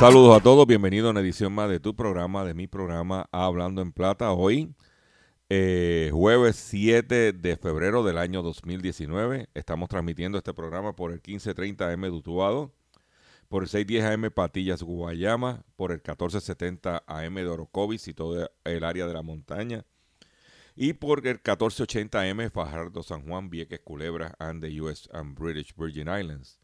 Saludos a todos, bienvenidos a una edición más de tu programa, de mi programa Hablando en Plata. Hoy, eh, jueves 7 de febrero del año 2019, estamos transmitiendo este programa por el 1530 AM de Utuado, por el 610 AM Patillas Guayama, por el 1470 AM de Orocovis y todo el área de la montaña, y por el 1480 AM Fajardo San Juan, Vieques Culebra and the US and British Virgin Islands.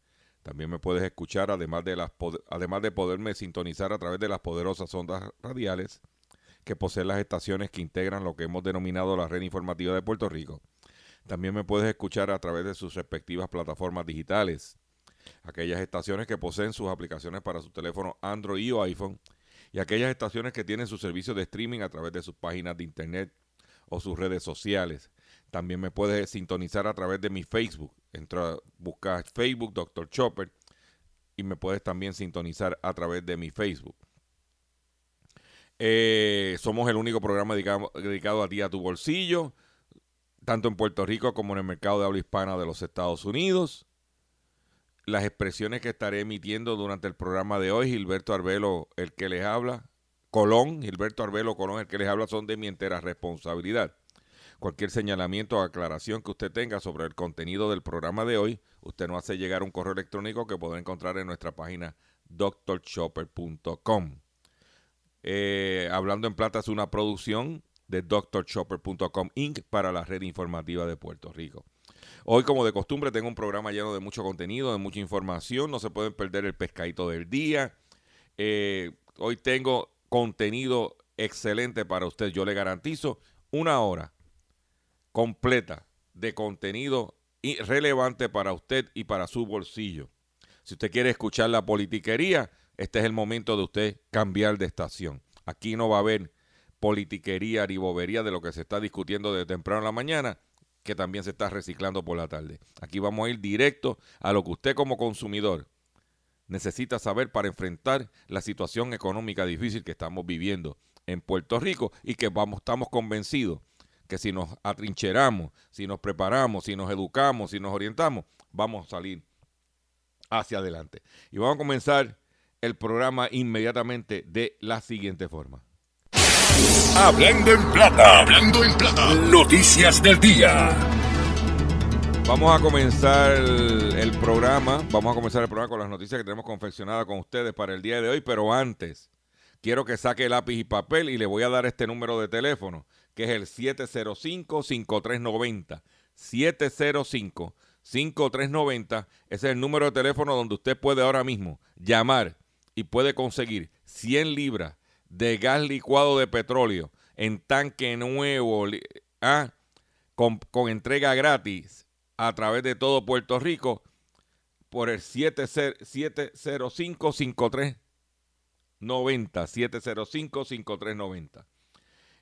También me puedes escuchar, además de, las, además de poderme sintonizar a través de las poderosas ondas radiales que poseen las estaciones que integran lo que hemos denominado la red informativa de Puerto Rico. También me puedes escuchar a través de sus respectivas plataformas digitales, aquellas estaciones que poseen sus aplicaciones para su teléfono Android o iPhone, y aquellas estaciones que tienen su servicio de streaming a través de sus páginas de internet o sus redes sociales. También me puedes sintonizar a través de mi Facebook. Entra, busca Facebook Dr. Chopper y me puedes también sintonizar a través de mi Facebook. Eh, somos el único programa dedicado, dedicado a ti, a tu bolsillo, tanto en Puerto Rico como en el mercado de habla hispana de los Estados Unidos. Las expresiones que estaré emitiendo durante el programa de hoy, Gilberto Arbelo, el que les habla, Colón, Gilberto Arbelo Colón, el que les habla, son de mi entera responsabilidad. Cualquier señalamiento o aclaración que usted tenga sobre el contenido del programa de hoy, usted nos hace llegar un correo electrónico que podrá encontrar en nuestra página drchopper.com. Eh, Hablando en Plata es una producción de drchopper.com Inc. para la red informativa de Puerto Rico. Hoy, como de costumbre, tengo un programa lleno de mucho contenido, de mucha información. No se pueden perder el pescadito del día. Eh, hoy tengo contenido excelente para usted. Yo le garantizo una hora completa de contenido relevante para usted y para su bolsillo. Si usted quiere escuchar la politiquería, este es el momento de usted cambiar de estación. Aquí no va a haber politiquería ni bobería de lo que se está discutiendo de temprano en la mañana, que también se está reciclando por la tarde. Aquí vamos a ir directo a lo que usted como consumidor necesita saber para enfrentar la situación económica difícil que estamos viviendo en Puerto Rico y que vamos, estamos convencidos que si nos atrincheramos, si nos preparamos, si nos educamos, si nos orientamos, vamos a salir hacia adelante. Y vamos a comenzar el programa inmediatamente de la siguiente forma. Hablando en plata. Hablando en plata. Noticias del día. Vamos a comenzar el, el programa, vamos a comenzar el programa con las noticias que tenemos confeccionadas con ustedes para el día de hoy, pero antes quiero que saque lápiz y papel y le voy a dar este número de teléfono, que es el 705-5390. 705-5390, ese es el número de teléfono donde usted puede ahora mismo llamar y puede conseguir 100 libras de gas licuado de petróleo en tanque nuevo, ah, con, con entrega gratis a través de todo Puerto Rico por el 705-5390. 705-5390.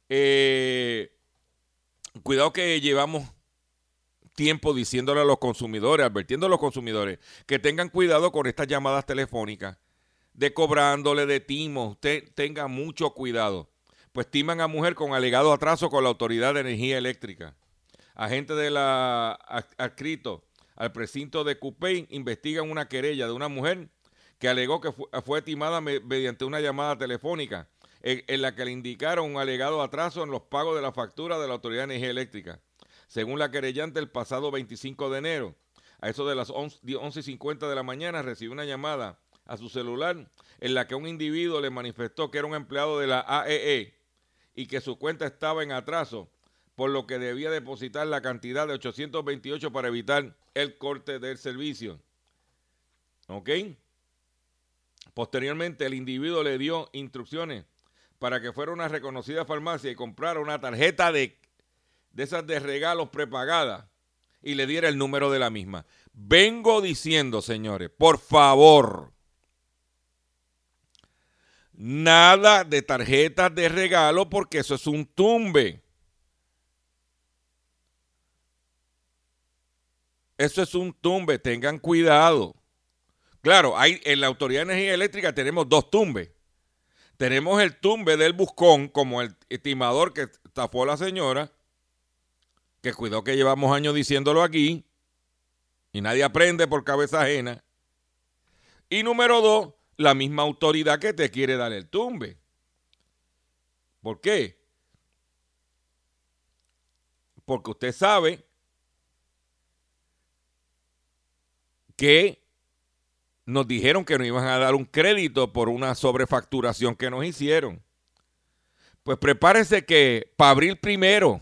Eh, cuidado que llevamos tiempo diciéndole a los consumidores, advirtiendo a los consumidores que tengan cuidado con estas llamadas telefónicas de cobrándole de timo. Usted tenga mucho cuidado. Pues timan a mujer con alegado atraso con la Autoridad de Energía Eléctrica. Agentes de la adscrito al precinto de Cupey investigan una querella de una mujer que alegó que fu- fue, timada me- mediante una llamada telefónica en, la que le indicaron un alegado atraso en los pagos de la factura de la Autoridad de Energía Eléctrica. Según la querellante, el pasado 25 de enero, a eso de las 11 11.50 de la mañana, recibió una llamada a su celular en la que un individuo le manifestó que era un empleado de la AEE y que su cuenta estaba en atraso, por lo que debía depositar la cantidad de 828 para evitar el corte del servicio. ¿Ok? Posteriormente, el individuo le dio instrucciones para que fuera una reconocida farmacia y comprara una tarjeta de, de esas de regalos prepagada y le diera el número de la misma. Vengo diciendo, señores, por favor, Nada de tarjetas de regalo porque eso es un tumbe. Eso es un tumbe, tengan cuidado. Claro, hay, en la Autoridad de Energía Eléctrica tenemos dos tumbes. Tenemos el tumbe del buscón, como el estimador que estafó la señora, que cuidado que llevamos años diciéndolo aquí, y nadie aprende por cabeza ajena. Y número dos, la misma autoridad que te quiere dar el tumbe. ¿Por qué? Porque usted sabe que nos dijeron que nos iban a dar un crédito por una sobrefacturación que nos hicieron. Pues prepárese que para abril primero,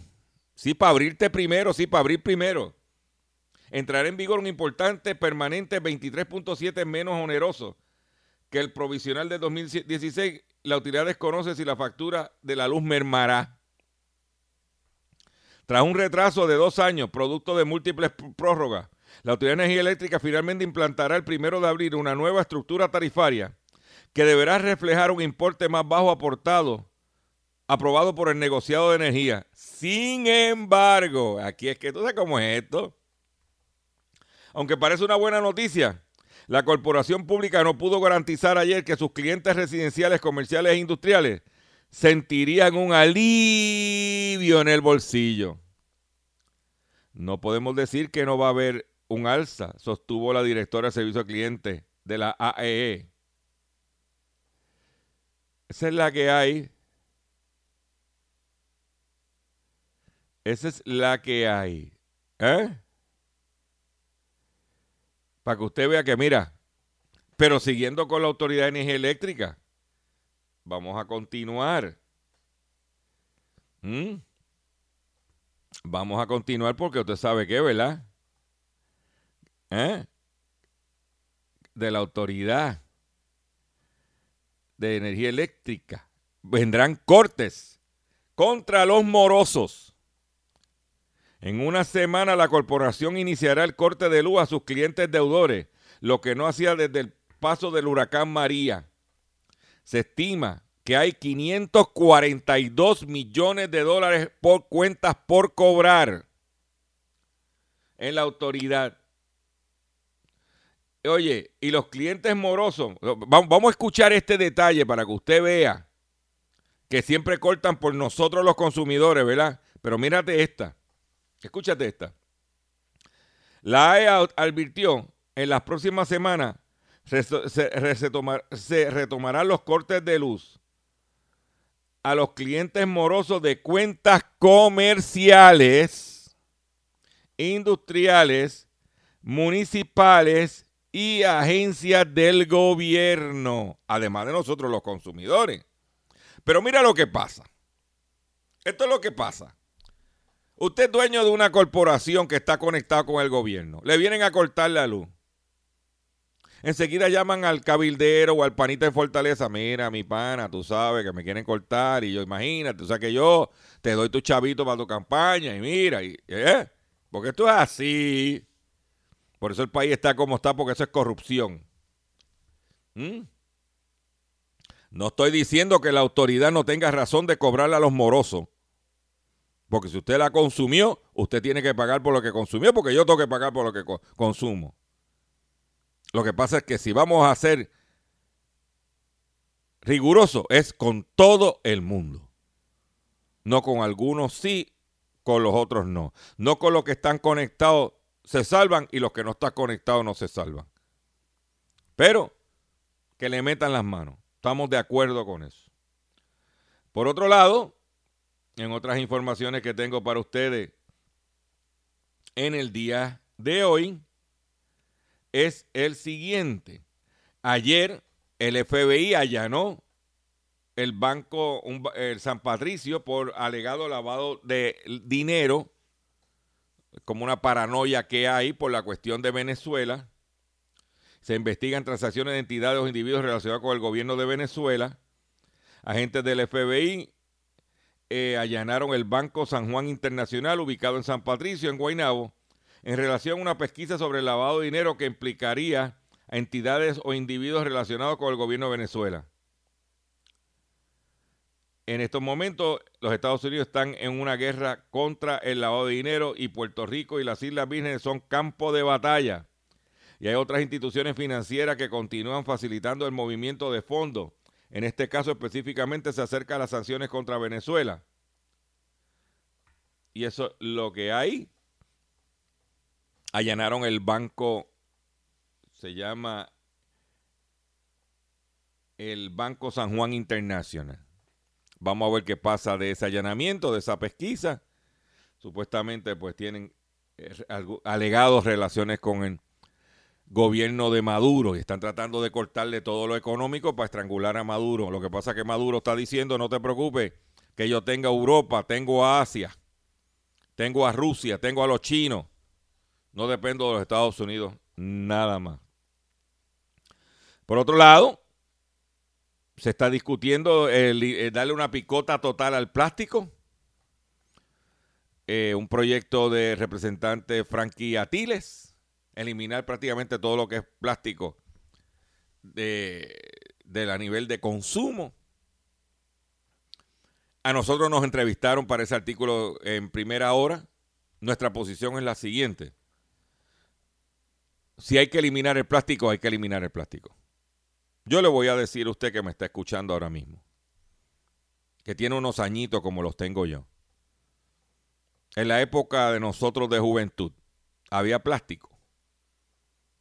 sí, para abrirte primero, sí, para abrir primero, entrará en vigor un importante permanente 23.7 menos oneroso que el provisional de 2016. La utilidad desconoce si la factura de la luz mermará. Tras un retraso de dos años, producto de múltiples prórrogas, la Autoridad de Energía Eléctrica finalmente implantará el primero de abril una nueva estructura tarifaria que deberá reflejar un importe más bajo aportado, aprobado por el negociado de energía. Sin embargo, aquí es que tú sabes cómo es esto. Aunque parece una buena noticia, la corporación pública no pudo garantizar ayer que sus clientes residenciales, comerciales e industriales sentirían un alivio en el bolsillo. No podemos decir que no va a haber un alza, sostuvo la directora de servicio al cliente de la AEE. Esa es la que hay. Esa es la que hay. ¿Eh? Para que usted vea que, mira, pero siguiendo con la Autoridad de Energía Eléctrica, vamos a continuar. ¿Mm? Vamos a continuar porque usted sabe qué, ¿verdad? ¿Eh? de la autoridad de energía eléctrica. Vendrán cortes contra los morosos. En una semana la corporación iniciará el corte de luz a sus clientes deudores, lo que no hacía desde el paso del huracán María. Se estima que hay 542 millones de dólares por cuentas por cobrar en la autoridad. Oye, y los clientes morosos, vamos a escuchar este detalle para que usted vea que siempre cortan por nosotros los consumidores, ¿verdad? Pero mírate esta, escúchate esta. La AEA advirtió en las próximas semanas se, retomarán los cortes de luz a los clientes morosos de cuentas comerciales, industriales, municipales y agencias del gobierno, además de nosotros los consumidores. Pero mira lo que pasa. Esto es lo que pasa. Usted es dueño de una corporación que está conectada con el gobierno. Le vienen a cortar la luz. Enseguida llaman al cabildero o al panita de Fortaleza. Mira, mi pana, tú sabes que me quieren cortar. Y yo, imagínate, o sea que yo te doy tu chavito para tu campaña. Y mira, y, ¿eh? porque esto es así. Por eso el país está como está, porque eso es corrupción. ¿Mm? No estoy diciendo que la autoridad no tenga razón de cobrarle a los morosos. Porque si usted la consumió, usted tiene que pagar por lo que consumió, porque yo tengo que pagar por lo que consumo. Lo que pasa es que si vamos a ser rigurosos, es con todo el mundo. No con algunos sí, con los otros no. No con los que están conectados se salvan y los que no están conectados no se salvan. Pero que le metan las manos. Estamos de acuerdo con eso. Por otro lado, en otras informaciones que tengo para ustedes en el día de hoy, es el siguiente. Ayer el FBI allanó el banco el San Patricio por alegado lavado de dinero como una paranoia que hay por la cuestión de Venezuela. Se investigan transacciones de entidades o individuos relacionados con el gobierno de Venezuela. Agentes del FBI eh, allanaron el Banco San Juan Internacional, ubicado en San Patricio, en Guaynabo, en relación a una pesquisa sobre el lavado de dinero que implicaría a entidades o individuos relacionados con el gobierno de Venezuela. En estos momentos los Estados Unidos están en una guerra contra el lavado de dinero y Puerto Rico y las Islas Vírgenes son campo de batalla. Y hay otras instituciones financieras que continúan facilitando el movimiento de fondos. En este caso específicamente se acerca a las sanciones contra Venezuela. Y eso es lo que hay. Allanaron el banco, se llama el Banco San Juan Internacional. Vamos a ver qué pasa de ese allanamiento, de esa pesquisa. Supuestamente pues tienen eh, alegados relaciones con el gobierno de Maduro y están tratando de cortarle todo lo económico para estrangular a Maduro. Lo que pasa es que Maduro está diciendo, no te preocupes, que yo tengo a Europa, tengo a Asia, tengo a Rusia, tengo a los chinos. No dependo de los Estados Unidos, nada más. Por otro lado, se está discutiendo el darle una picota total al plástico. Eh, un proyecto de representante Frankie Atiles, eliminar prácticamente todo lo que es plástico de, de la nivel de consumo. A nosotros nos entrevistaron para ese artículo en primera hora. Nuestra posición es la siguiente. Si hay que eliminar el plástico, hay que eliminar el plástico. Yo le voy a decir a usted que me está escuchando ahora mismo, que tiene unos añitos como los tengo yo. En la época de nosotros de juventud, había plástico.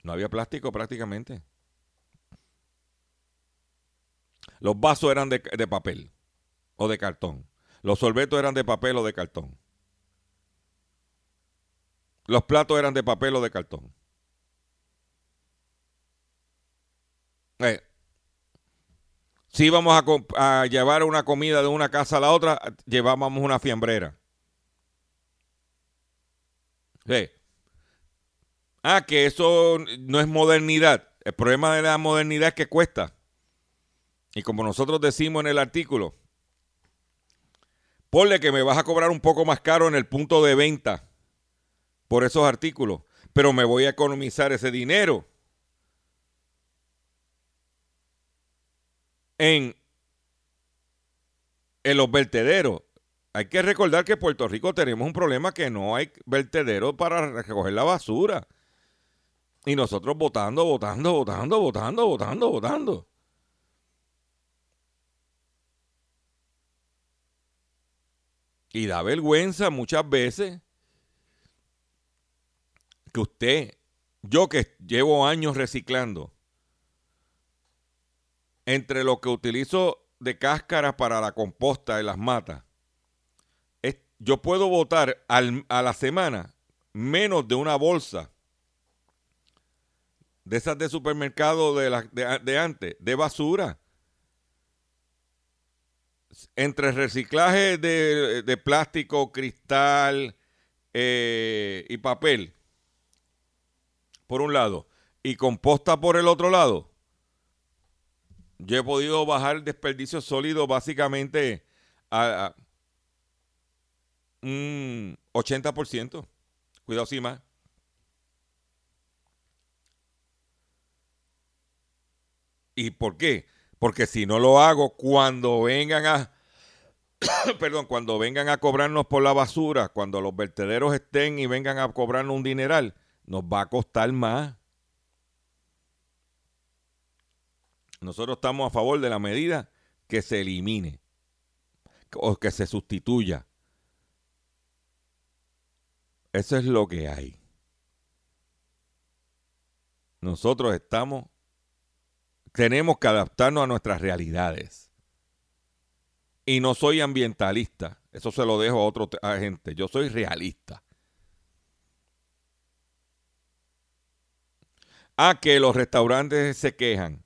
No había plástico prácticamente. Los vasos eran de, papel o de cartón. Los sorbetos eran de papel o de cartón. Los platos eran de papel o de cartón. Eh, si íbamos a, llevar una comida de una casa a la otra, llevábamos una fiambrera. Sí. Ah, que eso no es modernidad. El problema de la modernidad es que cuesta. Y como nosotros decimos en el artículo, ponle que me vas a cobrar un poco más caro en el punto de venta por esos artículos, pero me voy a economizar ese dinero en, en los vertederos. Hay que recordar que en Puerto Rico tenemos un problema que no hay vertederos para recoger la basura. Y nosotros votando, votando, votando, votando, votando, votando. Y da vergüenza muchas veces que usted, yo que llevo años reciclando, entre lo que utilizo de cáscaras para la composta en las matas, yo puedo botar a la semana menos de una bolsa de esas de supermercado de, la- de, antes, de basura. Entre reciclaje de, de plástico, cristal eh, y papel, por un lado, y composta por el otro lado, yo he podido bajar el desperdicio sólido básicamente a, un 80%. Cuidado, sí más. ¿Y por qué? Porque si no lo hago, cuando vengan a, perdón, cuando vengan a cobrarnos por la basura, cuando los vertederos estén y vengan a cobrarnos un dineral, nos va a costar más. Nosotros estamos a favor de la medida que se elimine o que se sustituya. Eso es lo que hay. Nosotros estamos, tenemos que adaptarnos a nuestras realidades. Y no soy ambientalista, eso se lo dejo a otra gente, yo soy realista. A que los restaurantes se quejan,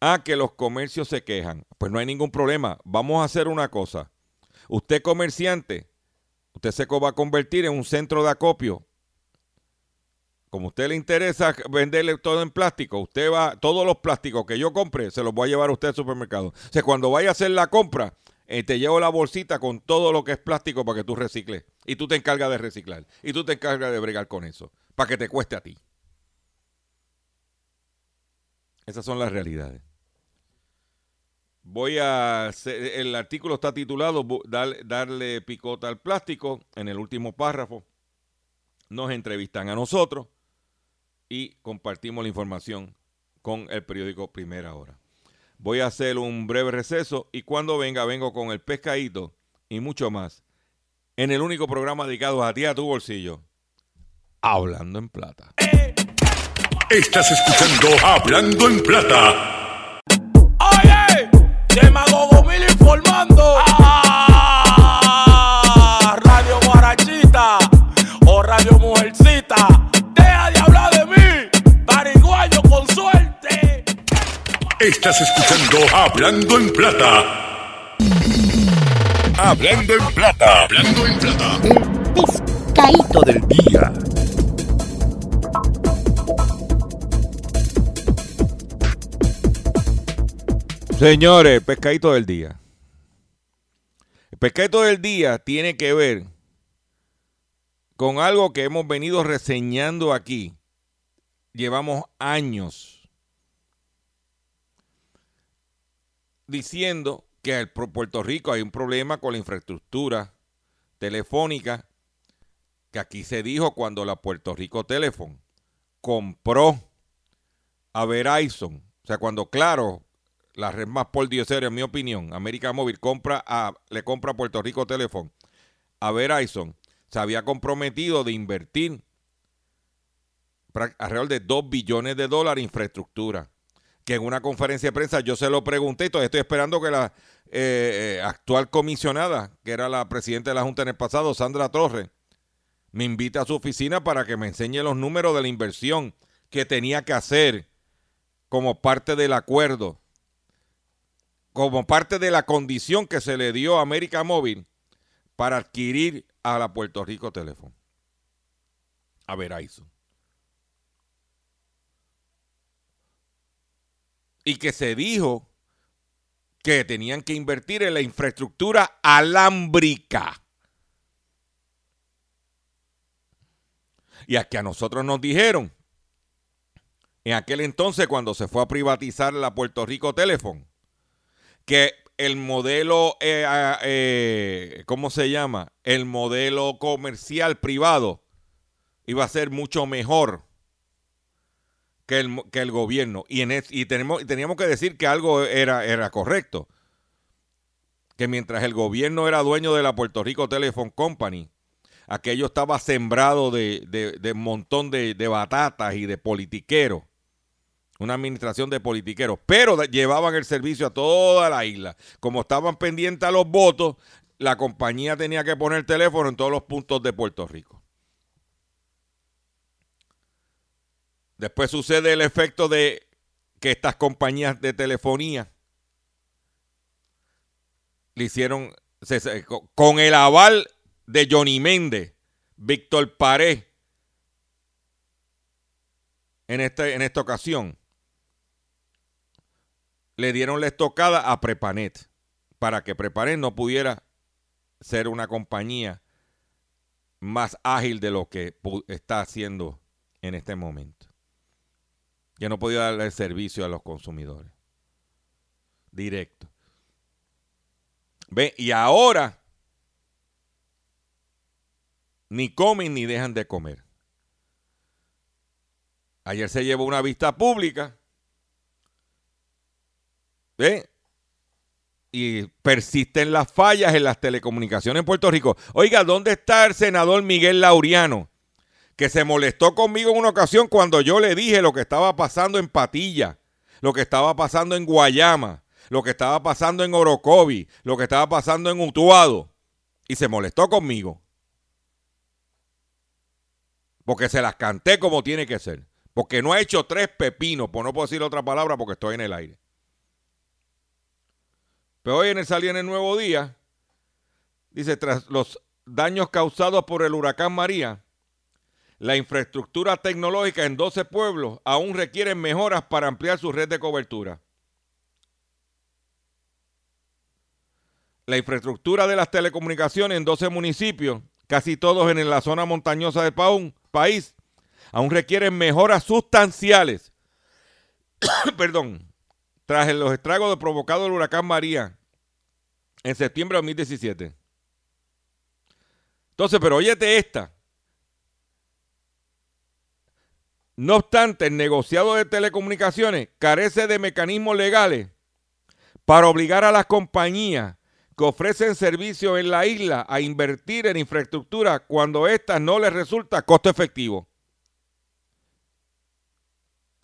a que los comercios se quejan, pues no hay ningún problema. Vamos a hacer una cosa. Usted comerciante, usted se va a convertir en un centro de acopio. Como a usted le interesa venderle todo en plástico, usted va, todos los plásticos que yo compre, se los voy a llevar a usted al supermercado. O sea, cuando vaya a hacer la compra, eh, te llevo la bolsita con todo lo que es plástico para que tú recicles. Y tú te encargas de reciclar. Y tú te encargas de bregar con eso. Para que te cueste a ti. Esas son las realidades. Voy a el artículo está titulado Dar- Darle picota al plástico. En el último párrafo nos entrevistan a nosotros y compartimos la información con el periódico Primera Hora. Voy a hacer un breve receso y cuando venga vengo con el pescadito y mucho más en el único programa dedicado a ti a tu bolsillo. Hablando en plata. Estás escuchando Hablando en Plata. Demagogo mil informando. Ah, Radio Guarachita o Radio Mujercita. Deja de hablar de mí, pariguayo con suerte. Estás escuchando Hablando en Plata. Hablando en Plata. Hablando en Plata. El pescadito del día. Señores, pescadito del día. El pescadito del día tiene que ver con algo que hemos venido reseñando aquí. Llevamos años diciendo que en Puerto Rico hay un problema con la infraestructura telefónica que aquí se dijo cuando la Puerto Rico Telephone compró a Verizon. O sea, cuando claro, la red más por en mi opinión, América Móvil compra a, le compra a Puerto Rico Telephone a Verizon, se había comprometido de invertir alrededor de 2 billones de dólares en infraestructura. Que en una conferencia de prensa yo se lo pregunté y todavía estoy esperando que la eh, eh, actual comisionada, que era la presidenta de la Junta en el pasado, Sandra Torres, me invite a su oficina para que me enseñe los números de la inversión que tenía que hacer como parte del acuerdo, como parte de la condición que se le dio a América Móvil para adquirir a la Puerto Rico Teléfono. A Verizon. Y que se dijo que tenían que invertir en la infraestructura alámbrica. Y a que a nosotros nos dijeron, en aquel entonces cuando se fue a privatizar la Puerto Rico Teléfono, que el modelo, eh, eh, ¿cómo se llama? El modelo comercial privado iba a ser mucho mejor que el, que el gobierno. Y, en y tenemos, y teníamos que decir que algo era, era correcto. Que mientras el gobierno era dueño de la Puerto Rico Telephone Company, aquello estaba sembrado de, de- montón de, de batatas y de politiqueros. Una administración de politiqueros. Pero llevaban el servicio a toda la isla. Como estaban pendientes a los votos, la compañía tenía que poner teléfono en todos los puntos de Puerto Rico. Después sucede el efecto de que estas compañías de telefonía le hicieron con el aval de Johnny Méndez, Víctor Pared, en, este, en esta ocasión, le dieron la estocada a Prepanet para que Prepanet no pudiera ser una compañía más ágil de lo que está haciendo en este momento. Ya no podía darle servicio a los consumidores. Directo. Ve, y ahora ni comen ni dejan de comer. Ayer se llevó una vista pública. Y persisten las fallas en las telecomunicaciones en Puerto Rico. Oiga, ¿dónde está el senador Miguel Laureano? Que se molestó conmigo en una ocasión cuando yo le dije lo que estaba pasando en Patilla, lo que estaba pasando en Guayama, lo que estaba pasando en Orocovi, lo que estaba pasando en Utuado. Y se molestó conmigo. Porque se las canté como tiene que ser. Porque no ha hecho tres pepinos, por no puedo decir otra palabra porque estoy en el aire. Pero hoy en el salí en el nuevo día, dice, tras los daños causados por el huracán María, la infraestructura tecnológica en 12 pueblos aún requiere mejoras para ampliar su red de cobertura. La infraestructura de las telecomunicaciones en 12 municipios, casi todos en la zona montañosa del paún- país, aún requieren mejoras sustanciales. Perdón. Tras los estragos provocados del huracán María en septiembre de 2017. Entonces, pero óyete esta. No obstante, el negociado de telecomunicaciones carece de mecanismos legales para obligar a las compañías que ofrecen servicios en la isla a invertir en infraestructura cuando ésta no les resulta costo efectivo.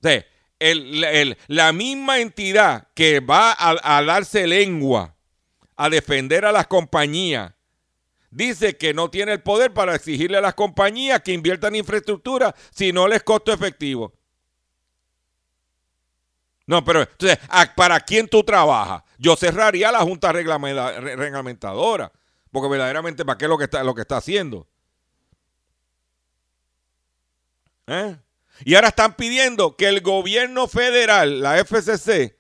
O el- la misma entidad que va a, a darse lengua a defender a las compañías dice que no tiene el poder para exigirle a las compañías que inviertan infraestructura si no les costo efectivo. No, pero entonces, ¿a- ¿para quién tú trabajas? Yo cerraría la Junta Reglamenta- re- Reglamentadora, porque verdaderamente, ¿para qué es lo que está, lo que está haciendo? ¿Eh? Y ahora están pidiendo que el gobierno federal, la FCC,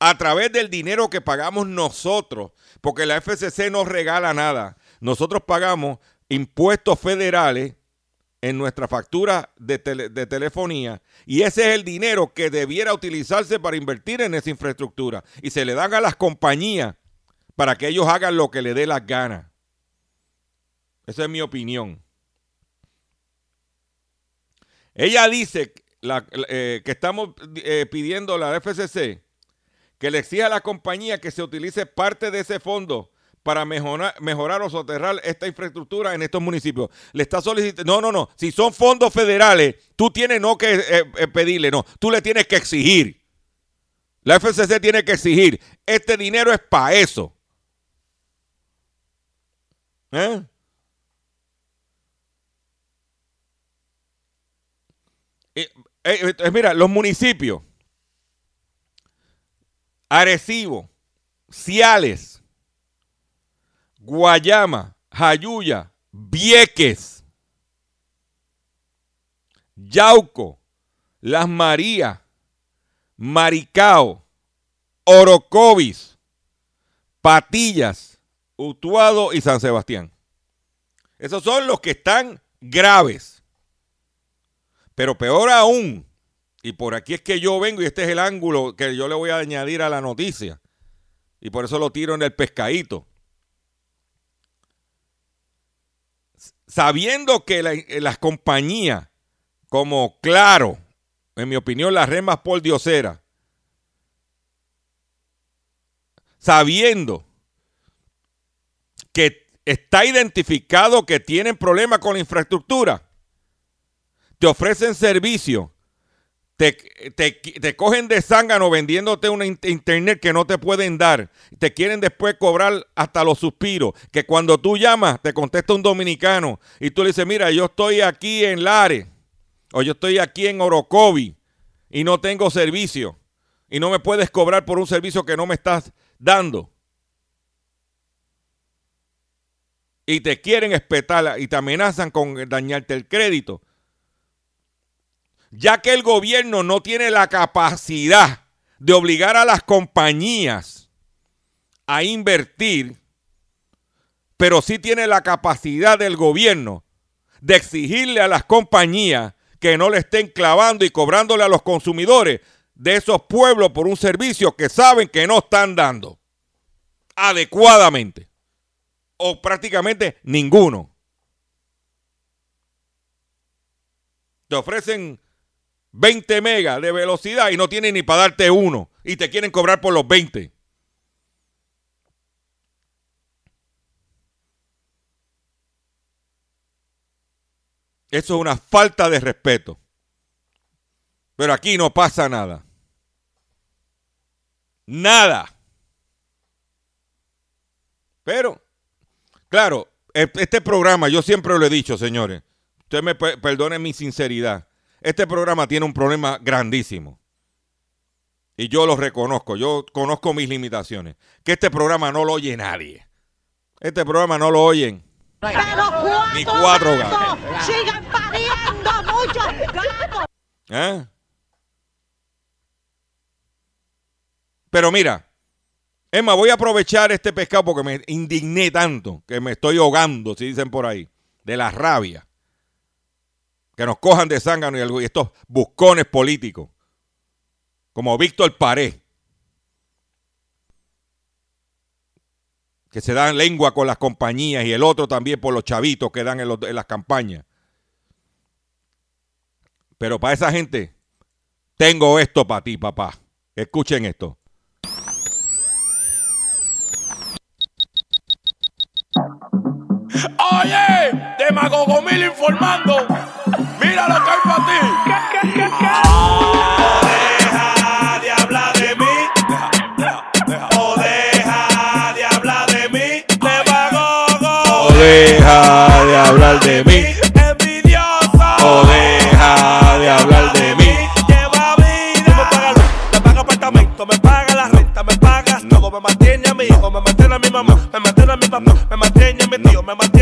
a través del dinero que pagamos nosotros, porque la FCC no regala nada, nosotros pagamos impuestos federales en nuestra factura de, tele- de telefonía y ese es el dinero que debiera utilizarse para invertir en esa infraestructura y se le dan a las compañías para que ellos hagan lo que le dé las ganas. Esa es mi opinión. Ella dice eh, que estamos eh, pidiendo a la FCC que le exija a la compañía que se utilice parte de ese fondo para mejorar, mejorar o soterrar esta infraestructura en estos municipios. Le está solicitando, no, no, no, si son fondos federales, tú tienes no que eh, pedirle, no, tú le tienes que exigir. La FCC tiene que exigir, este dinero es para eso. ¿Eh? Eh, eh, eh, mira, los municipios, Arecibo, Ciales, Guayama, Jayuya, Vieques, Yauco, Las Marías, Maricao, Orocovis, Patillas, Utuado y San Sebastián. Esos son los que están graves. Pero peor aún, y por aquí es que yo vengo y este es el ángulo que yo le voy a añadir a la noticia. Y por eso lo tiro en el pescadito. Sabiendo que la- las compañías como Claro, en mi opinión, la red más por diosera, sabiendo que está identificado que tienen problemas con la infraestructura, te ofrecen servicio, te, te- te cogen de zángano vendiéndote una in- internet que no te pueden dar, te quieren después cobrar hasta los suspiros, que cuando tú llamas te contesta un dominicano y tú le dices, mira, yo estoy aquí en Lares o yo estoy aquí en Orocovi y no tengo servicio y no me puedes cobrar por un servicio que no me estás dando. Y te quieren espetar y te amenazan con dañarte el crédito ya que el gobierno no tiene la capacidad de obligar a las compañías a invertir, pero sí tiene la capacidad del gobierno de exigirle a las compañías que no le estén clavando y cobrándole a los consumidores de esos pueblos por un servicio que saben que no están dando adecuadamente o prácticamente ninguno. Te ofrecen 20 megas de velocidad y no tienen ni para darte uno y te quieren cobrar por los 20. Eso es una falta de respeto. Pero aquí no pasa nada. Nada. Pero, claro, e- este programa, yo siempre lo he dicho, señores. Usted me pe- perdone mi sinceridad. Este programa tiene un problema grandísimo. Y yo lo reconozco. Yo conozco mis limitaciones. Que este programa no lo oye nadie. Este programa no lo oyen. Pero Ni cuatro, cuatro gatos sigan pariendo muchos gatos. ¿Eh? Pero mira, Emma, voy a aprovechar este pescado porque me indigné tanto que me estoy ahogando, si dicen por ahí, de la rabia que nos cojan de zángano y, estos buscones políticos, como Víctor Paré, que se dan lengua con las compañías y el otro también por los chavitos que dan en, las campañas. Pero para esa gente, tengo esto para ti, papá. Escuchen esto. Oye, demagogo mil informando. Mira lo que hay para ti. Deja de hablar de mí. O deja de hablar de mí. Demagogo. deja de hablar de mí. Envidioso. O deja de hablar de mí. Lleva vida. Me paga luz, me paga apartamento, me paga la renta, me pagas todo. Me mantiene a mi hijo, me mantiene a mi mamá, me mantiene a mi papá, me mantiene a mi tío, me mantiene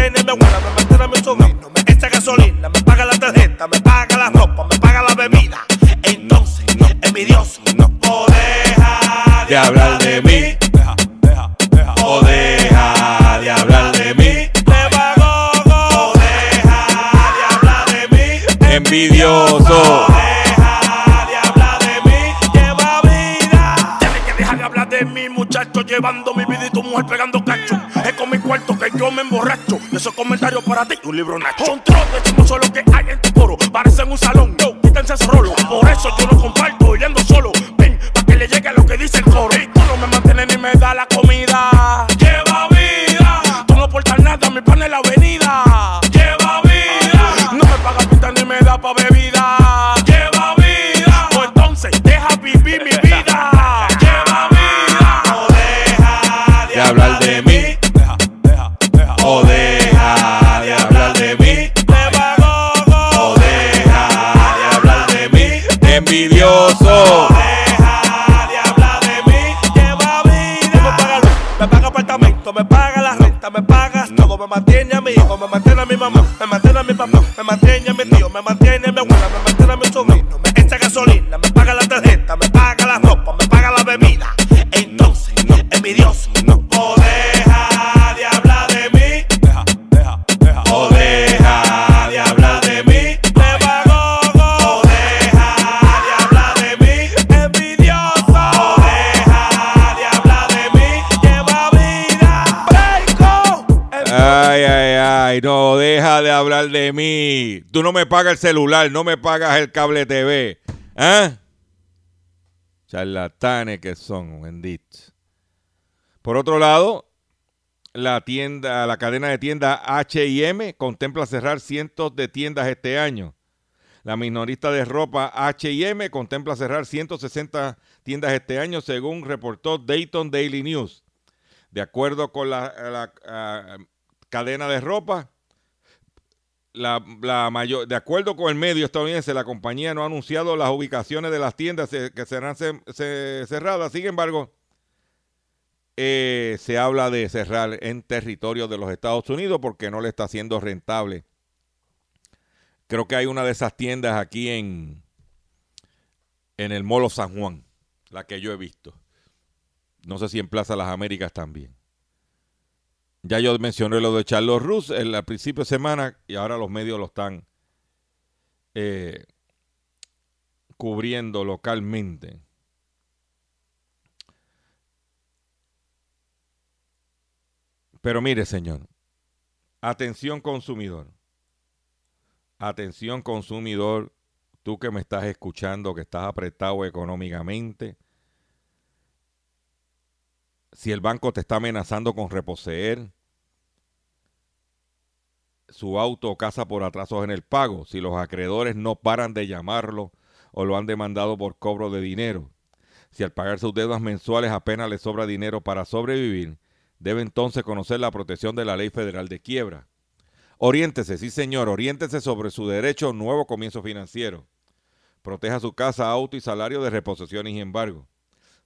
esos comentarios para ti, un libro nacho. Son trotes, chismosos lo que hay en tu coro. Parecen un salón, no, quítense esos rolos. Por eso yo no comparto, me mantiene tío, me mantiene de mí. Tú no me pagas el celular, no me pagas el cable TV. ¿Ah? Charlatanes que son, benditos. Por otro lado, la tienda, la cadena de tiendas H&M contempla cerrar cientos de tiendas este año. La minorista de ropa H&M contempla cerrar 160 tiendas este año, según reportó Dayton Daily News. De acuerdo con la, la, ah, cadena de ropa, la, la mayor, de acuerdo con el medio estadounidense, la compañía no ha anunciado las ubicaciones de las tiendas que serán ce- cerradas. Sin embargo, eh, se habla de cerrar en territorio de los Estados Unidos porque no le está siendo rentable. Creo que hay una de esas tiendas aquí en, en el Molo San Juan, la que yo he visto. No sé si en Plaza Las Américas también. Ya yo mencioné lo de Charles Rus al principio de semana y ahora los medios lo están eh, cubriendo localmente. Pero mire, señor, atención consumidor. Atención consumidor, tú que me estás escuchando, que estás apretado económicamente. Si el banco te está amenazando con reposeer su auto o casa por atrasos en el pago, si los acreedores no paran de llamarlo o lo han demandado por cobro de dinero, si al pagar sus deudas mensuales apenas le sobra dinero para sobrevivir, debe entonces conocer la protección de la ley federal de quiebra. Oriéntese, sí señor, oriéntese sobre su derecho a un nuevo comienzo financiero. Proteja su casa, auto y salario de reposiciones y embargo.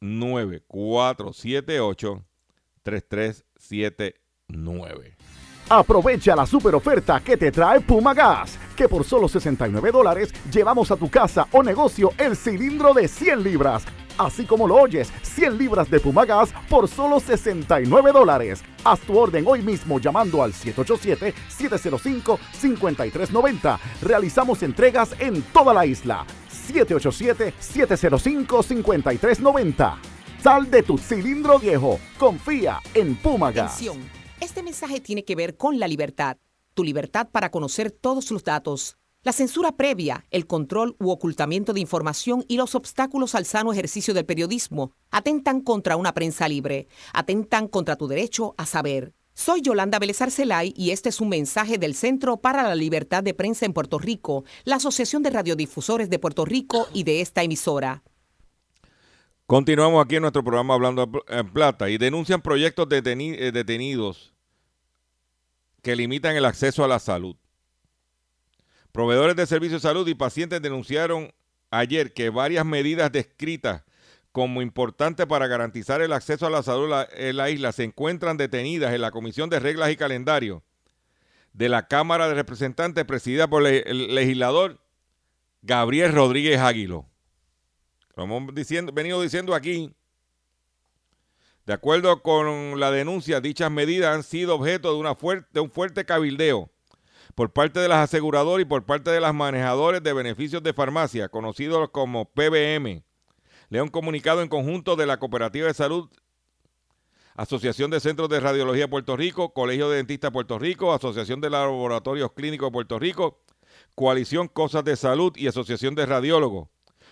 478 3379. Aprovecha la super oferta que te trae Puma Gas, que por solo 69 dólares llevamos a tu casa o negocio el cilindro de 100 libras. Así como lo oyes, 100 libras de Puma Gas por solo 69 dólares. Haz tu orden hoy mismo llamando al 787-705-5390. Realizamos entregas en toda la isla. 787-705-5390. Sal de tu cilindro viejo. Confía en Puma Gas. Atención, este mensaje tiene que ver con la libertad, tu libertad para conocer todos los datos, la censura previa, el control u ocultamiento de información y los obstáculos al sano ejercicio del periodismo atentan contra una prensa libre, atentan contra tu derecho a saber. Soy Yolanda Vélez Arcelay y este es un mensaje del Centro para la Libertad de Prensa en Puerto Rico, la Asociación de Radiodifusores de Puerto Rico y de esta emisora. Continuamos aquí en nuestro programa Hablando en Plata y denuncian proyectos eh, detenidos que limitan el acceso a la salud. Proveedores de servicios de salud y pacientes denunciaron ayer que varias medidas descritas como importantes para garantizar el acceso a la salud en la isla se encuentran detenidas en la Comisión de Reglas y Calendario de la Cámara de Representantes presidida por el legislador Gabriel Rodríguez Águilo. Como hemos diciendo, venido diciendo aquí, de acuerdo con la denuncia, dichas medidas han sido objeto de, de un fuerte cabildeo por parte de las aseguradoras y por parte de las manejadores de beneficios de farmacia, conocidos como PBM. Lea un comunicado en conjunto de la Cooperativa de Salud, Asociación de Centros de Radiología de Puerto Rico, Colegio de Dentistas de Puerto Rico, Asociación de Laboratorios Clínicos de Puerto Rico, Coalición Cosas de Salud y Asociación de Radiólogos.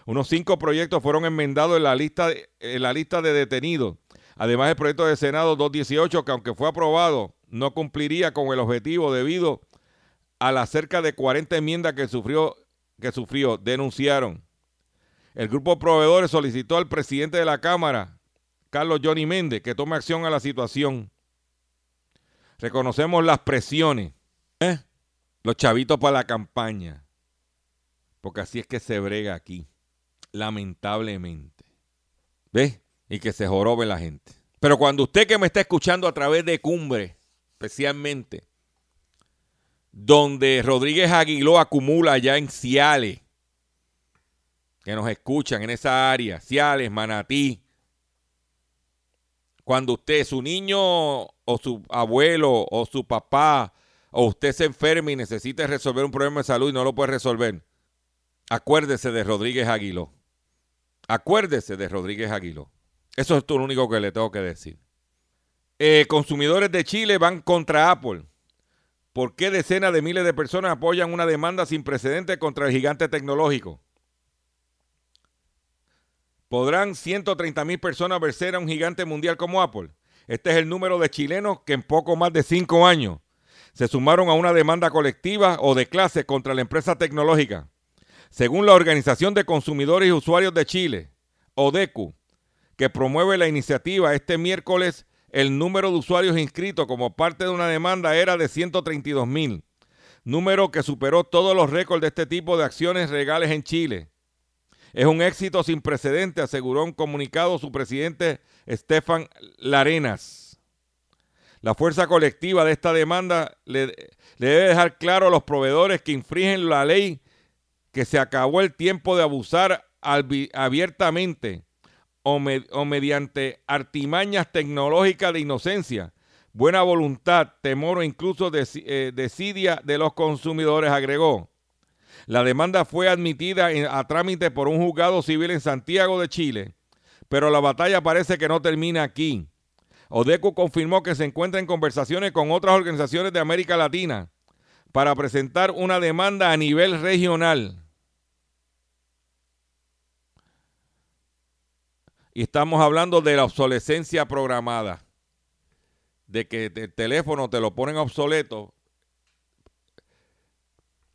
Unos cinco proyectos fueron enmendados en la lista de, en la lista de detenidos. Además, el proyecto de Senado 218, que aunque fue aprobado, no cumpliría con el objetivo debido a las cerca de 40 enmiendas que sufrió, que sufrió, denunciaron. El grupo proveedores solicitó al presidente de la Cámara, Carlos Johnny Méndez, que tome acción a la situación. Reconocemos las presiones. ¿eh? Los chavitos para la campaña. Porque así es que se brega aquí. Lamentablemente. ¿Ves? Y que se jorobe la gente. Pero cuando usted que me está escuchando a través de Cumbre, especialmente, donde Rodríguez Aguiló acumula ya en Ciales, que nos escuchan en esa área, Ciales, Manatí, cuando usted, su niño o su abuelo o su papá o usted se enferma y necesita resolver un problema de salud y no lo puede resolver, acuérdese de Rodríguez Aguiló. Acuérdese de Rodríguez Aguiló. Eso es lo único que le tengo que decir. Eh, consumidores de Chile van contra Apple. ¿Por qué decenas de miles de personas apoyan una demanda sin precedentes contra el gigante tecnológico? ¿Podrán 130 mil personas vencer a un gigante mundial como Apple? Este es el número de chilenos que en poco más de cinco años se sumaron a una demanda colectiva o de clase contra la empresa tecnológica. Según la Organización de Consumidores y Usuarios de Chile, ODECU, que promueve la iniciativa este miércoles, el número de usuarios inscritos como parte de una demanda era de 132 mil, número que superó todos los récords de este tipo de acciones legales en Chile. Es un éxito sin precedente, aseguró en comunicado su presidente Estefan Larenas. La fuerza colectiva de esta demanda le, debe dejar claro a los proveedores que infringen la ley que se acabó el tiempo de abusar abiertamente o, me- o mediante artimañas tecnológicas de inocencia, buena voluntad, temor o incluso eh, desidia de los consumidores, agregó. La demanda fue admitida a trámite por un juzgado civil en Santiago de Chile, pero la batalla parece que no termina aquí. Odeco confirmó que se encuentra en conversaciones con otras organizaciones de América Latina para presentar una demanda a nivel regional. Y estamos hablando de la obsolescencia programada, de que el teléfono te lo ponen obsoleto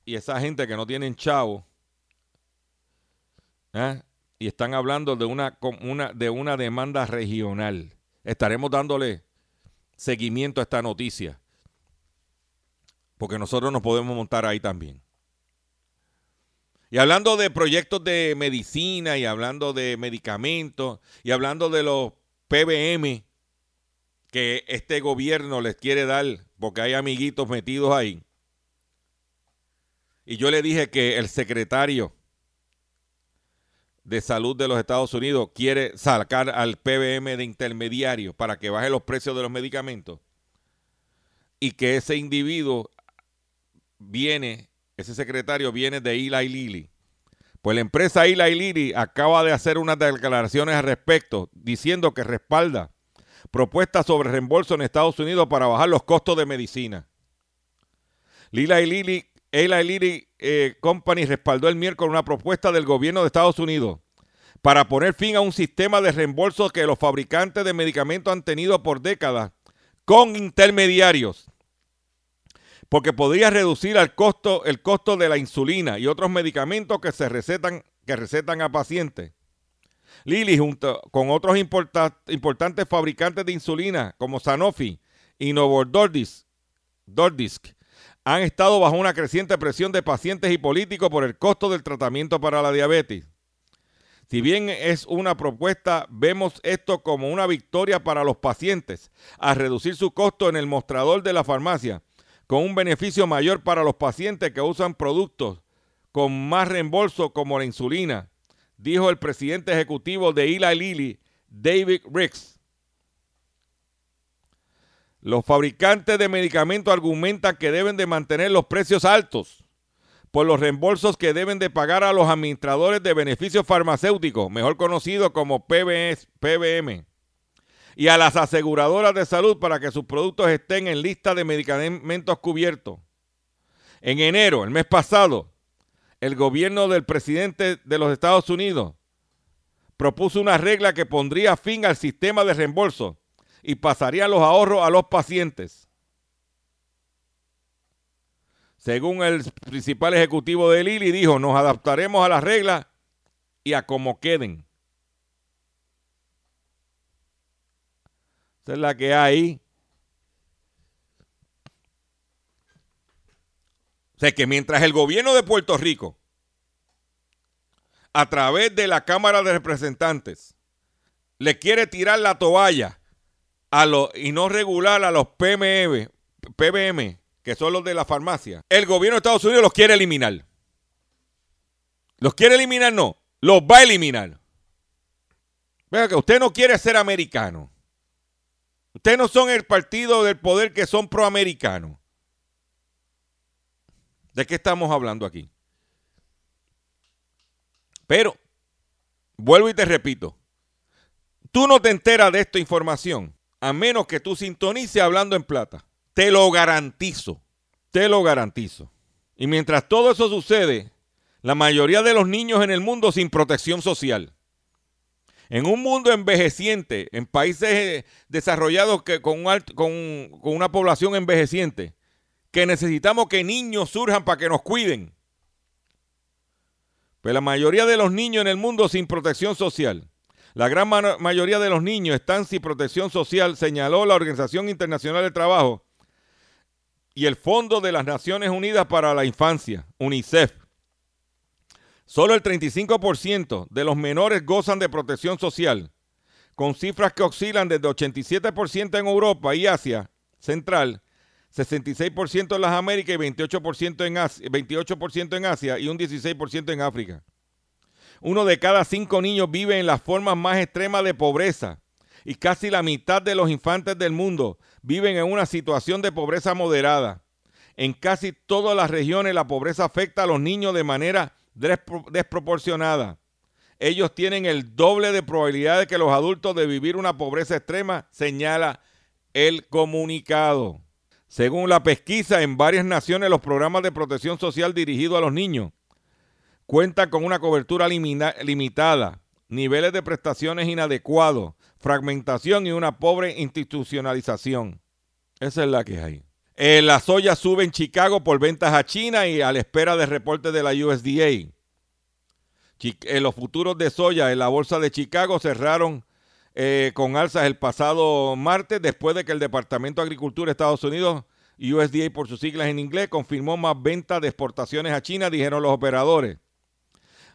y esa gente que no tienen chavo, ¿eh? y están hablando de una, una- de una demanda regional. Estaremos dándole seguimiento a esta noticia, porque nosotros nos podemos montar ahí también. Y hablando de proyectos de medicina y hablando de medicamentos y hablando de los PBM, que este gobierno les quiere dar porque hay amiguitos metidos ahí. Y yo le dije que el secretario de salud de los Estados Unidos quiere sacar al PBM de intermediario para que baje los precios de los medicamentos y que ese individuo viene, ese secretario viene de Eli Lilly. Pues la empresa Eli Lilly acaba de hacer unas declaraciones al respecto diciendo que respalda propuestas sobre reembolso en Estados Unidos para bajar los costos de medicina. Eli Lilly Eli Lilly eh, Company respaldó el miércoles una propuesta del gobierno de Estados Unidos para poner fin a un sistema de reembolso que los fabricantes de medicamentos han tenido por décadas con intermediarios, porque podría reducir el costo, el costo de la insulina y otros medicamentos que se recetan, que recetan a pacientes. Lilly, junto con otros importantes fabricantes de insulina como Sanofi y Novo han estado bajo una creciente presión de pacientes y políticos por el costo del tratamiento para la diabetes. Si bien es una propuesta, vemos esto como una victoria para los pacientes, a reducir su costo en el mostrador de la farmacia, con un beneficio mayor para los pacientes que usan productos con más reembolso como la insulina, dijo el presidente ejecutivo de Eli Lilly, David Ricks. Los fabricantes de medicamentos argumentan que deben de mantener los precios altos por los reembolsos que deben de pagar a los administradores de beneficios farmacéuticos, mejor conocidos como PBS, PBM, y a las aseguradoras de salud para que sus productos estén en lista de medicamentos cubiertos. En enero, el mes pasado, el gobierno del presidente de los Estados Unidos propuso una regla que pondría fin al sistema de reembolso y pasarían los ahorros a los pacientes. Según el principal ejecutivo de Lili, dijo, nos adaptaremos a las reglas y a como queden. Esa es la que hay. O sea que mientras el gobierno de Puerto Rico, a través de la Cámara de Representantes, le quiere tirar la toalla a los, y no regular a los PMM, PBM, que son los de la farmacia, el gobierno de Estados Unidos los quiere eliminar. ¿Los quiere eliminar? No, los va a eliminar. Vea que usted no quiere ser americano. Ustedes no son el partido del poder que son proamericanos. ¿De qué estamos hablando aquí? Pero, vuelvo y te repito, tú no te enteras de esta información a menos que tú sintonices hablando en plata. Te lo garantizo, te lo garantizo. Y mientras todo eso sucede, la mayoría de los niños en el mundo sin protección social. En un mundo envejeciente, en países eh, desarrollados que con, con, una población envejeciente, que necesitamos que niños surjan para que nos cuiden. Pero la mayoría de los niños en el mundo sin protección social. La gran mayoría de los niños están sin protección social, señaló la Organización Internacional del Trabajo y el Fondo de las Naciones Unidas para la Infancia, UNICEF. Solo el 35% de los menores gozan de protección social, con cifras que oscilan desde 87% en Europa y Asia Central, 66% en las Américas y 28% en, Asia, 28 en Asia y un 16% en África. Uno de cada cinco niños vive en las formas más extremas de pobreza y casi la mitad de los infantes del mundo viven en una situación de pobreza moderada. En casi todas las regiones la pobreza afecta a los niños de manera desproporcionada. Ellos tienen el doble de probabilidades que los adultos de vivir una pobreza extrema, señala el comunicado. Según la pesquisa, en varias naciones los programas de protección social dirigidos a los niños cuenta con una cobertura limitada, niveles de prestaciones inadecuados, fragmentación y una pobre institucionalización. Esa es la que hay. Eh, la soya sube en Chicago por ventas a China y a la espera de reportes de la USDA. Eh, los futuros de soya en la bolsa de Chicago cerraron eh, con alzas el pasado martes después de que el Departamento de Agricultura de Estados Unidos, USDA por sus siglas en inglés, confirmó más ventas de exportaciones a China, dijeron los operadores.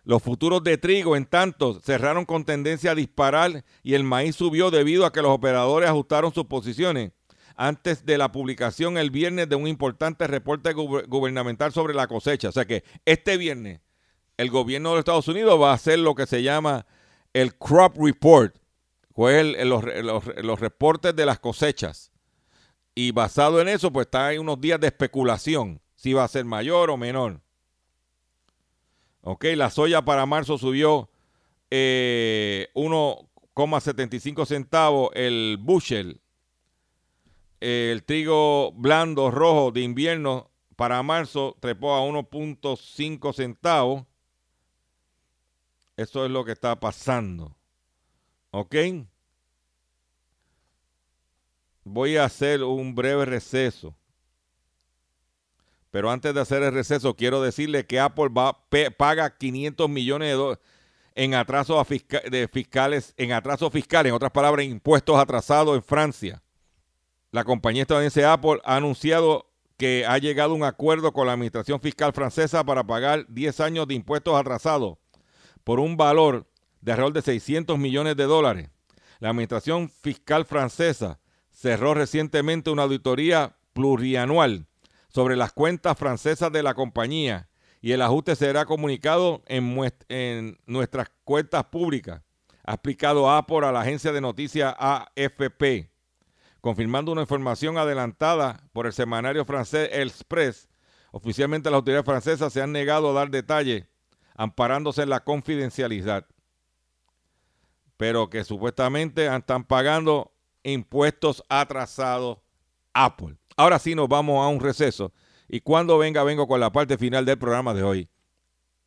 Los futuros de trigo, en tanto, cerraron con tendencia a disparar y el maíz subió debido a que los operadores ajustaron sus posiciones antes de la publicación el viernes de un importante reporte guber- gubernamental sobre la cosecha. O sea que este viernes el gobierno de Estados Unidos va a hacer lo que se llama el Crop Report, que es el- los, los- reportes de las cosechas. Y basado en eso, pues está en unos días de especulación, si va a ser mayor o menor. Ok, la soya para marzo subió eh, 1,75 centavos el bushel. El trigo blando rojo de invierno para marzo trepó a 1.5 centavos. Eso es lo que está pasando. ¿Ok? Voy a hacer un breve receso. Pero antes de hacer el receso, quiero decirle que Apple va, paga 500 millones de dólares en atrasos de fiscales, en atrasos fiscales, en otras palabras, impuestos atrasados en Francia. La compañía estadounidense Apple ha anunciado que ha llegado a un acuerdo con la administración fiscal francesa para pagar 10 años de impuestos atrasados por un valor de alrededor de 600 millones de dólares. La administración fiscal francesa cerró recientemente una auditoría plurianual sobre las cuentas francesas de la compañía y el ajuste será comunicado en, nuestras cuentas públicas, ha explicado Apple a la agencia de noticias AFP, confirmando una información adelantada por el semanario francés El Express. Oficialmente las autoridades francesas se han negado a dar detalles amparándose en la confidencialidad, pero que supuestamente están pagando impuestos atrasados Apple. Ahora sí nos vamos a un receso y cuando venga vengo con la parte final del programa de hoy,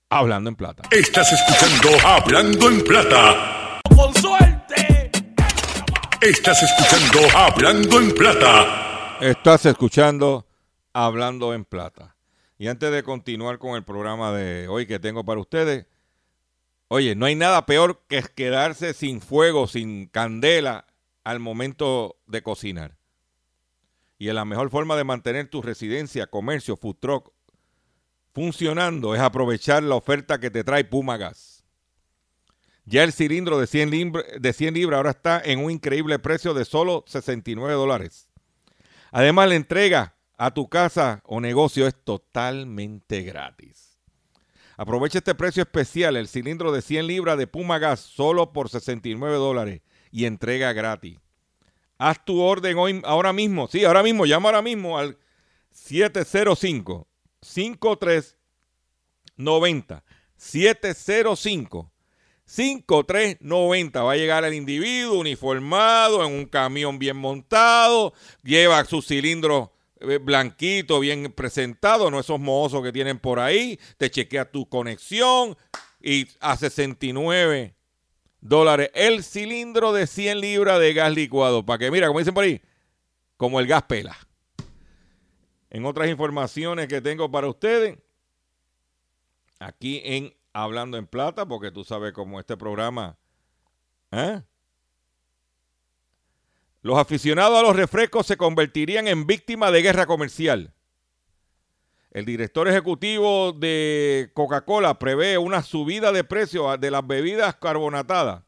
hablando en plata. Estás escuchando Hablando en Plata. Con suerte. Estás escuchando Hablando en Plata. Estás escuchando Hablando en Plata. Y antes de continuar con el programa de hoy que tengo para ustedes, oye, no hay nada peor que quedarse sin fuego, sin candela al momento de cocinar. Y la mejor forma de mantener tu residencia, comercio, food truck funcionando es aprovechar la oferta que te trae Puma Gas. Ya el cilindro de 100, libra- de 100 libras ahora está en un increíble precio de solo 69 dólares. Además, la entrega a tu casa o negocio es totalmente gratis. Aprovecha este precio especial, el cilindro de 100 libras de Puma Gas, solo por 69 dólares y entrega gratis. Haz tu orden hoy, ahora mismo, sí, ahora mismo, llama ahora mismo al 705 5390 705 5390 va a llegar el individuo uniformado en un camión bien montado, lleva su cilindro eh, blanquito, bien presentado, no esos mozos que tienen por ahí, te chequea tu conexión y a 69 dólares el cilindro de 100 libras de gas licuado, para que mira, como dicen por ahí, como el gas pela. En otras informaciones que tengo para ustedes, aquí en Hablando en Plata, porque tú sabes cómo este programa. ¿eh? Los aficionados a los refrescos se convertirían en víctimas de guerra comercial. El director ejecutivo de Coca-Cola prevé una subida de precios de las bebidas carbonatadas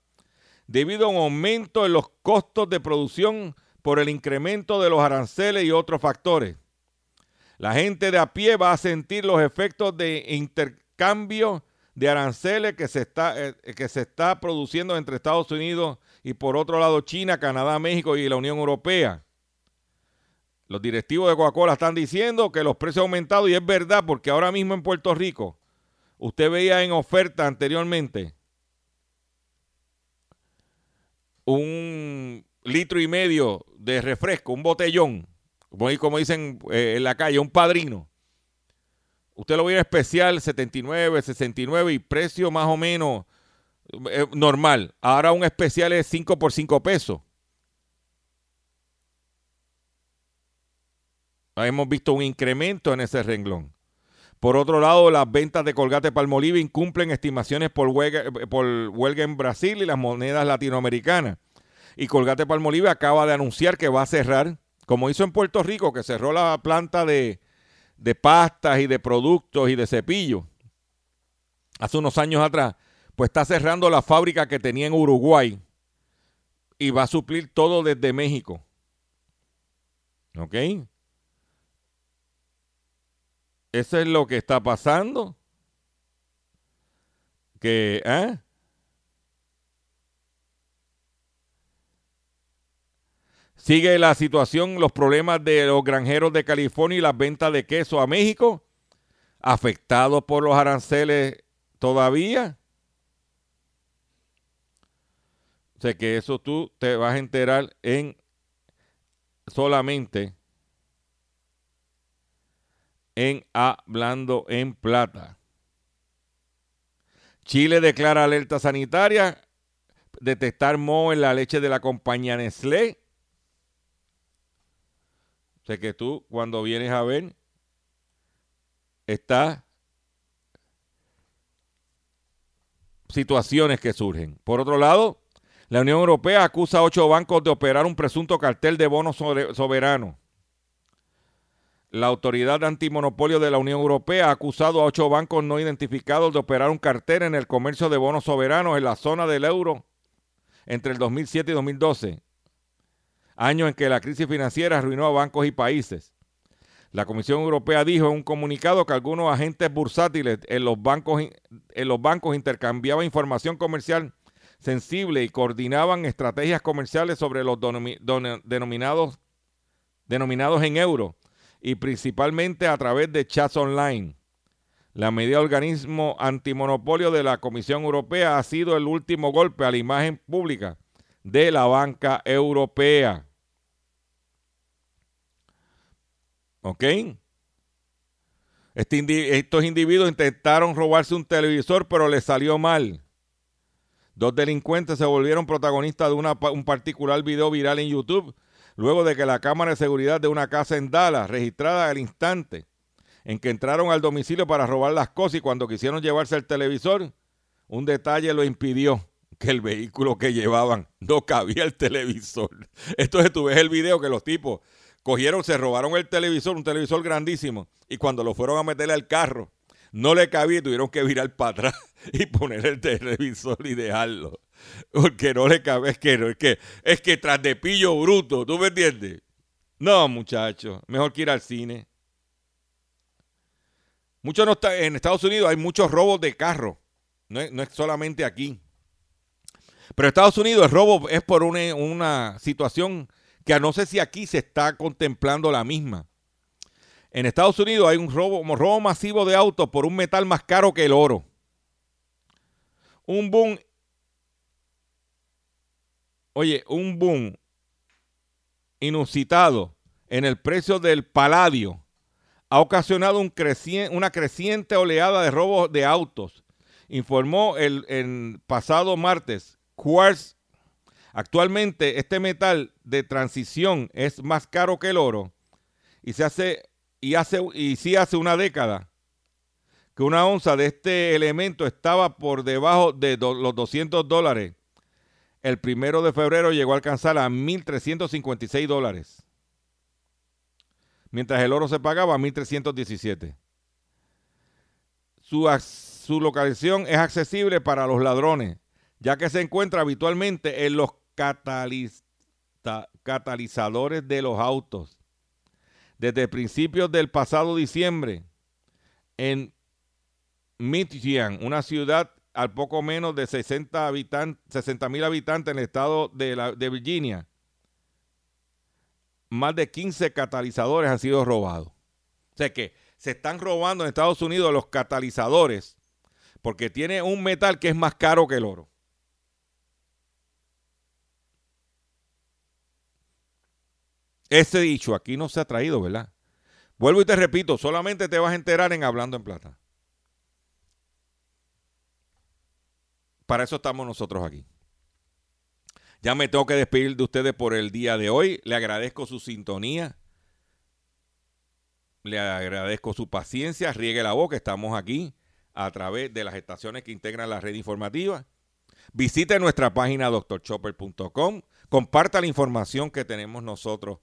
debido a un aumento en los costos de producción por el incremento de los aranceles y otros factores. La gente de a pie va a sentir los efectos de intercambio de aranceles que se está, eh, que se está produciendo entre Estados Unidos y por otro lado China, Canadá, México y la Unión Europea. Los directivos de Coca-Cola están diciendo que los precios han aumentado y es verdad porque ahora mismo en Puerto Rico usted veía en oferta anteriormente un litro y medio de refresco, un botellón, como, dicen eh, en la calle, un padrino. Usted lo veía especial 79, 69 y precio más o menos eh, normal. Ahora un especial es 5 por 5 pesos. Hemos visto un incremento en ese renglón. Por otro lado, las ventas de Colgate Palmolive incumplen estimaciones por huelga, por huelga en Brasil y las monedas latinoamericanas. Y Colgate Palmolive acaba de anunciar que va a cerrar, como hizo en Puerto Rico, que cerró la planta de, de pastas y de productos y de cepillos. hace unos años atrás, pues está cerrando la fábrica que tenía en Uruguay y va a suplir todo desde México. ¿Ok? Eso es lo que está pasando. Que, ¿eh? Sigue la situación, los problemas de los granjeros de California y las ventas de queso a México, afectados por los aranceles todavía. O sea que eso tú te vas a enterar en solamente en Hablando en Plata. Chile declara alerta sanitaria, detectar moho en la leche de la compañía Nestlé. O sea que tú cuando vienes a ver, está situaciones que surgen. Por otro lado, la Unión Europea acusa a ocho bancos de operar un presunto cartel de bonos soberanos. La Autoridad Antimonopolio de la Unión Europea ha acusado a ocho bancos no identificados de operar un cartel en el comercio de bonos soberanos en la zona del euro entre el 2007 y 2012, año en que la crisis financiera arruinó a bancos y países. La Comisión Europea dijo en un comunicado que algunos agentes bursátiles en los bancos, en los bancos intercambiaban información comercial sensible y coordinaban estrategias comerciales sobre los denominados, denominados en euros y principalmente a través de chats online. La medida organismo antimonopolio de la Comisión Europea ha sido el último golpe a la imagen pública de la banca europea. ¿Ok? Este estos individuos intentaron robarse un televisor, pero les salió mal. Dos delincuentes se volvieron protagonistas de un particular video viral en YouTube luego de que la cámara de seguridad de una casa en Dallas, registrada al instante en que entraron al domicilio para robar las cosas y cuando quisieron llevarse el televisor, un detalle lo impidió, que el vehículo que llevaban no cabía el televisor. Entonces tú ves el video que los tipos cogieron, se robaron el televisor, un televisor grandísimo, y cuando lo fueron a meterle al carro, no le cabía y tuvieron que virar para atrás y poner el televisor y dejarlo. Porque no le cabe, es que, es que, es que tras de pillo bruto, ¿tú me entiendes? No, muchachos, mejor que ir al cine. Mucho no en Estados Unidos hay muchos robos de carro, no es, solamente aquí. Pero en Estados Unidos el robo es por una, una situación que no sé si aquí se está contemplando la misma. En Estados Unidos hay un robo, un robo masivo de autos por un metal más caro que el oro. Un boom. Oye, un boom inusitado en el precio del paladio ha ocasionado un una creciente oleada de robos de autos, informó el, el pasado martes Quartz. Actualmente este metal de transición es más caro que el oro y se hace y, hace, y sí hace una década que una onza de este elemento estaba por debajo de los 200 dólares. El primero de febrero llegó a alcanzar a 1.356 dólares. Mientras el oro se pagaba a 1.317. Su, su localización es accesible para los ladrones, ya que se encuentra habitualmente en los catalizadores de los autos desde principios del pasado diciembre en Michigan, una ciudad al poco menos de 60 mil habitantes en el estado de, de Virginia. Más de 15 catalizadores han sido robados. O sea que se están robando en Estados Unidos los catalizadores porque tiene un metal que es más caro que el oro. Ese dicho aquí no se ha traído, ¿verdad? Vuelvo y te repito, solamente te vas a enterar en Hablando en Plata. Para eso estamos nosotros aquí. Ya me tengo que despedir de ustedes por el día de hoy. Le agradezco su sintonía. Le agradezco su paciencia. Riegue la boca. Estamos aquí a través de las estaciones que integran la red informativa. Visite nuestra página doctorchopper.com. Comparta la información que tenemos nosotros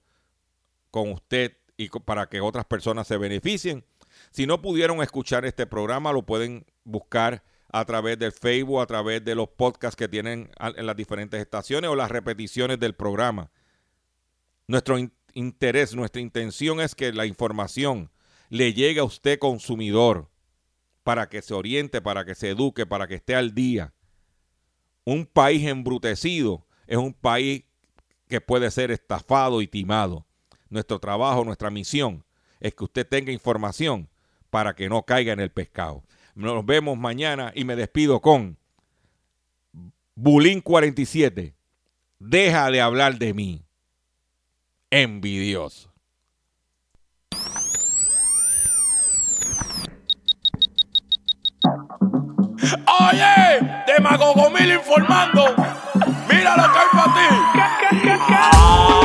con usted y para que otras personas se beneficien. Si no pudieron escuchar este programa, lo pueden buscar a través del Facebook, a través de los podcasts que tienen en las diferentes estaciones o las repeticiones del programa. Nuestro in- interés, nuestra intención es que la información le llegue a usted consumidor para que se oriente, para que se eduque, para que esté al día. Un país embrutecido es un país que puede ser estafado y timado. Nuestro trabajo, nuestra misión es que usted tenga información para que no caiga en el pescado. Nos vemos mañana y me despido con Bulín 47. Deja de hablar de mí. Envidioso. Oye, Demagogo Mil informando. Mira lo que hay para ti. Deja